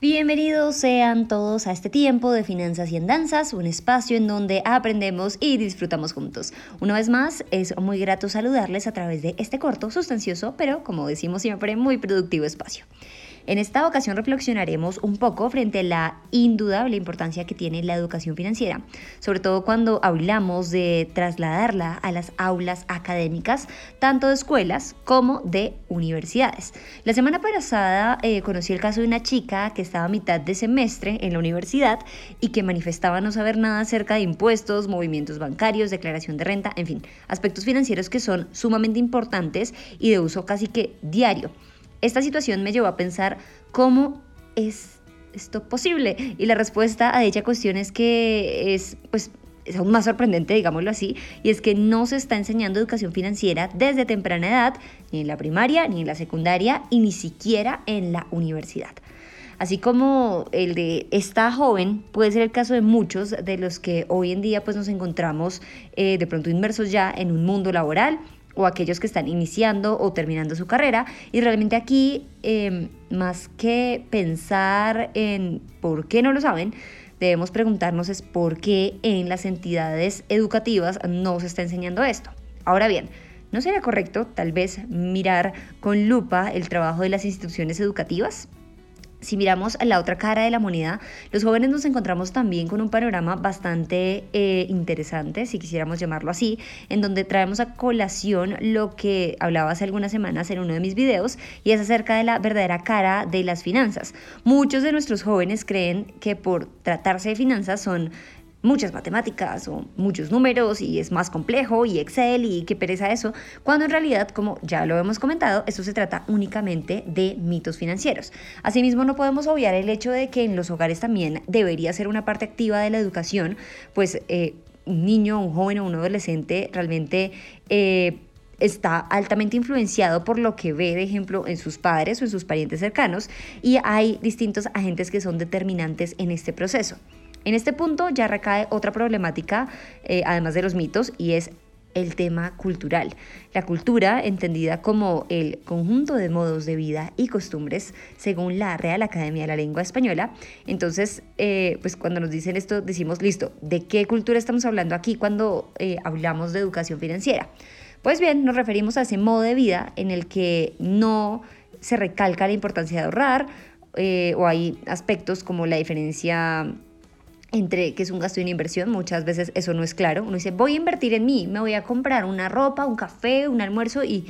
Bienvenidos sean todos a este tiempo de Finanzas y Andanzas, un espacio en donde aprendemos y disfrutamos juntos. Una vez más, es muy grato saludarles a través de este corto, sustancioso, pero como decimos siempre, muy productivo espacio. En esta ocasión reflexionaremos un poco frente a la indudable importancia que tiene la educación financiera, sobre todo cuando hablamos de trasladarla a las aulas académicas, tanto de escuelas como de universidades. La semana pasada eh, conocí el caso de una chica que estaba a mitad de semestre en la universidad y que manifestaba no saber nada acerca de impuestos, movimientos bancarios, declaración de renta, en fin, aspectos financieros que son sumamente importantes y de uso casi que diario. Esta situación me llevó a pensar cómo es esto posible y la respuesta a dicha cuestión es que es pues es aún más sorprendente, digámoslo así, y es que no se está enseñando educación financiera desde temprana edad, ni en la primaria, ni en la secundaria, y ni siquiera en la universidad. Así como el de esta joven puede ser el caso de muchos de los que hoy en día pues nos encontramos eh, de pronto inmersos ya en un mundo laboral o aquellos que están iniciando o terminando su carrera. Y realmente aquí, em, más que pensar en por qué no lo saben, debemos preguntarnos es por qué en las entidades educativas no se está enseñando esto. Ahora bien, ¿no sería correcto tal vez mirar con lupa el trabajo de las instituciones educativas? Si miramos a la otra cara de la moneda, los jóvenes nos encontramos también con un panorama bastante eh, interesante, si quisiéramos llamarlo así, en donde traemos a colación lo que hablaba hace algunas semanas en uno de mis videos, y es acerca de la verdadera cara de las finanzas. Muchos de nuestros jóvenes creen que por tratarse de finanzas son muchas matemáticas o muchos números y es más complejo y Excel y qué pereza eso, cuando en realidad, como ya lo hemos comentado, esto se trata únicamente de mitos financieros. Asimismo, no podemos obviar el hecho de que en los hogares también debería ser una parte activa de la educación, pues eh, un niño, un joven o un adolescente realmente... Eh, está altamente influenciado por lo que ve, de ejemplo, en sus padres o en sus parientes cercanos y hay distintos agentes que son determinantes en este proceso. En este punto ya recae otra problemática, eh, además de los mitos, y es el tema cultural. La cultura, entendida como el conjunto de modos de vida y costumbres, según la Real Academia de la Lengua Española. Entonces, eh, pues cuando nos dicen esto, decimos, listo, ¿de qué cultura estamos hablando aquí cuando eh, hablamos de educación financiera? Pues bien, nos referimos a ese modo de vida en el que no se recalca la importancia de ahorrar, o hay aspectos como la diferencia entre que es un gasto y una inversión, muchas veces eso no es claro. Uno dice, voy a invertir en mí, me voy a comprar una ropa, un café, un almuerzo y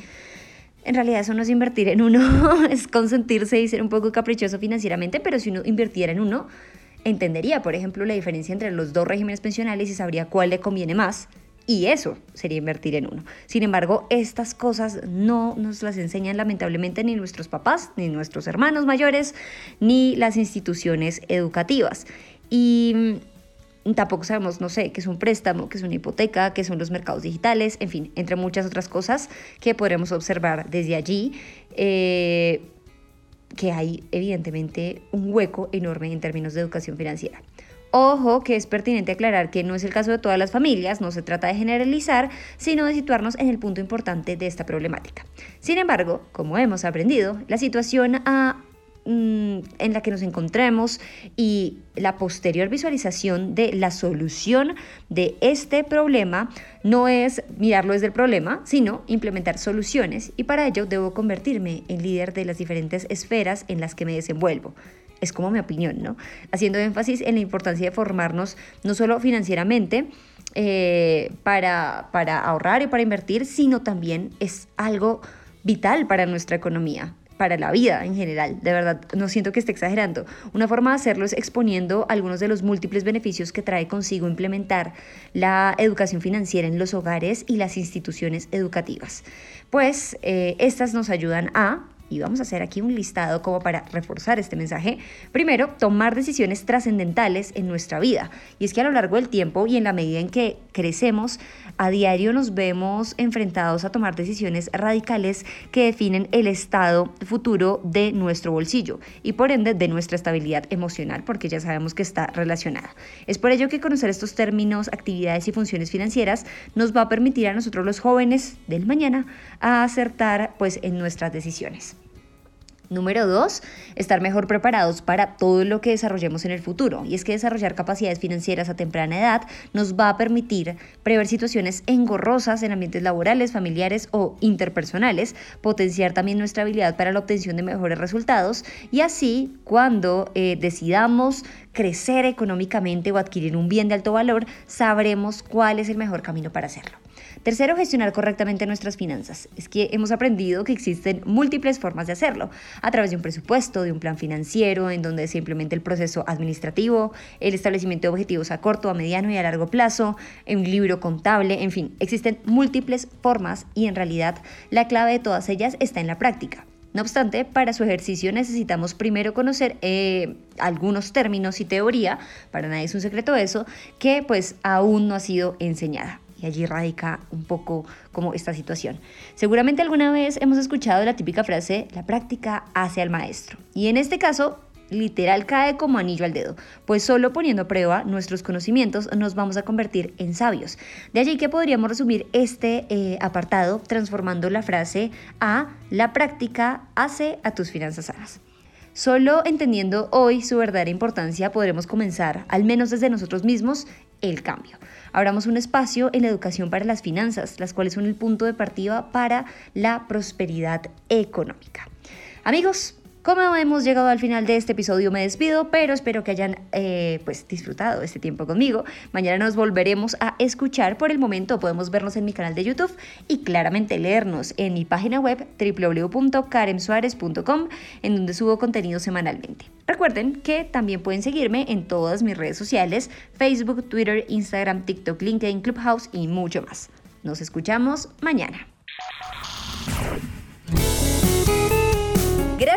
en realidad eso no es invertir en uno, es consentirse y ser un poco caprichoso financieramente, pero si uno invirtiera en uno, entendería, por ejemplo, la diferencia entre los dos regímenes pensionales y sabría cuál le conviene más. Y eso sería invertir en uno. Sin embargo, estas cosas no nos las enseñan lamentablemente ni nuestros papás, ni nuestros hermanos mayores, ni las instituciones educativas. Y mm, tampoco sabemos, no sé, qué es un préstamo, qué es una hipoteca, qué son los mercados digitales, en fin, entre muchas otras cosas que podremos observar desde allí. Eh, que hay evidentemente un hueco enorme en términos de educación financiera. Ojo que es pertinente aclarar que no es el caso de todas las familias, no se trata de generalizar, sino de situarnos en el punto importante de esta problemática. Sin embargo, como hemos aprendido, la situación ha Mm, en la que nos encontremos y la posterior visualización de la solución de este problema no es mirarlo desde el problema, sino implementar soluciones y para ello debo convertirme en líder de las diferentes esferas en las que me desenvuelvo. Es como mi opinión, ¿no? Haciendo énfasis en la importancia de formarnos no solo financieramente, eh, para, para ahorrar y para invertir, sino también es algo vital para nuestra economía para la vida en general. De verdad, no siento que esté exagerando. Una forma de hacerlo es exponiendo algunos de los múltiples beneficios que trae consigo implementar la educación financiera en los hogares y las instituciones educativas. Pues eh, estas nos ayudan a y vamos a hacer aquí un listado como para reforzar este mensaje. Primero, tomar decisiones trascendentales en nuestra vida. Y es que a lo largo del tiempo y en la medida en que crecemos, a diario nos vemos enfrentados a tomar decisiones radicales que definen el estado futuro de nuestro bolsillo y por ende de nuestra estabilidad emocional, porque ya sabemos que está relacionada. Es por ello que conocer estos términos, actividades y funciones financieras nos va a permitir a nosotros los jóvenes del mañana a acertar pues en nuestras decisiones. Número dos, estar mejor preparados para todo lo que desarrollemos en el futuro. Y es que desarrollar capacidades financieras a temprana edad nos va a permitir prever situaciones engorrosas en ambientes laborales, familiares o interpersonales, potenciar también nuestra habilidad para la obtención de mejores resultados y así cuando eh, decidamos crecer económicamente o adquirir un bien de alto valor, sabremos cuál es el mejor camino para hacerlo. Tercero, gestionar correctamente nuestras finanzas. Es que hemos aprendido que existen múltiples formas de hacerlo, a través de un presupuesto, de un plan financiero, en donde se implementa el proceso administrativo, el establecimiento de objetivos a corto, a mediano y a largo plazo, un libro contable, en fin, existen múltiples formas y en realidad la clave de todas ellas está en la práctica. No obstante, para su ejercicio necesitamos primero conocer eh, algunos términos y teoría, para nadie es un secreto eso, que pues aún no ha sido enseñada. Y allí radica un poco como esta situación. Seguramente alguna vez hemos escuchado la típica frase, la práctica hace al maestro. Y en este caso, literal cae como anillo al dedo, pues solo poniendo a prueba nuestros conocimientos nos vamos a convertir en sabios. De allí que podríamos resumir este eh, apartado transformando la frase a la práctica hace a tus finanzas sanas. Solo entendiendo hoy su verdadera importancia podremos comenzar, al menos desde nosotros mismos, el cambio. Abramos un espacio en la educación para las finanzas, las cuales son el punto de partida para la prosperidad económica. Amigos, como hemos llegado al final de este episodio, me despido, pero espero que hayan eh, pues disfrutado este tiempo conmigo. Mañana nos volveremos a escuchar. Por el momento podemos vernos en mi canal de YouTube y claramente leernos en mi página web www.karensuarez.com, en donde subo contenido semanalmente. Recuerden que también pueden seguirme en todas mis redes sociales, Facebook, Twitter, Instagram, TikTok, LinkedIn, Clubhouse y mucho más. Nos escuchamos mañana.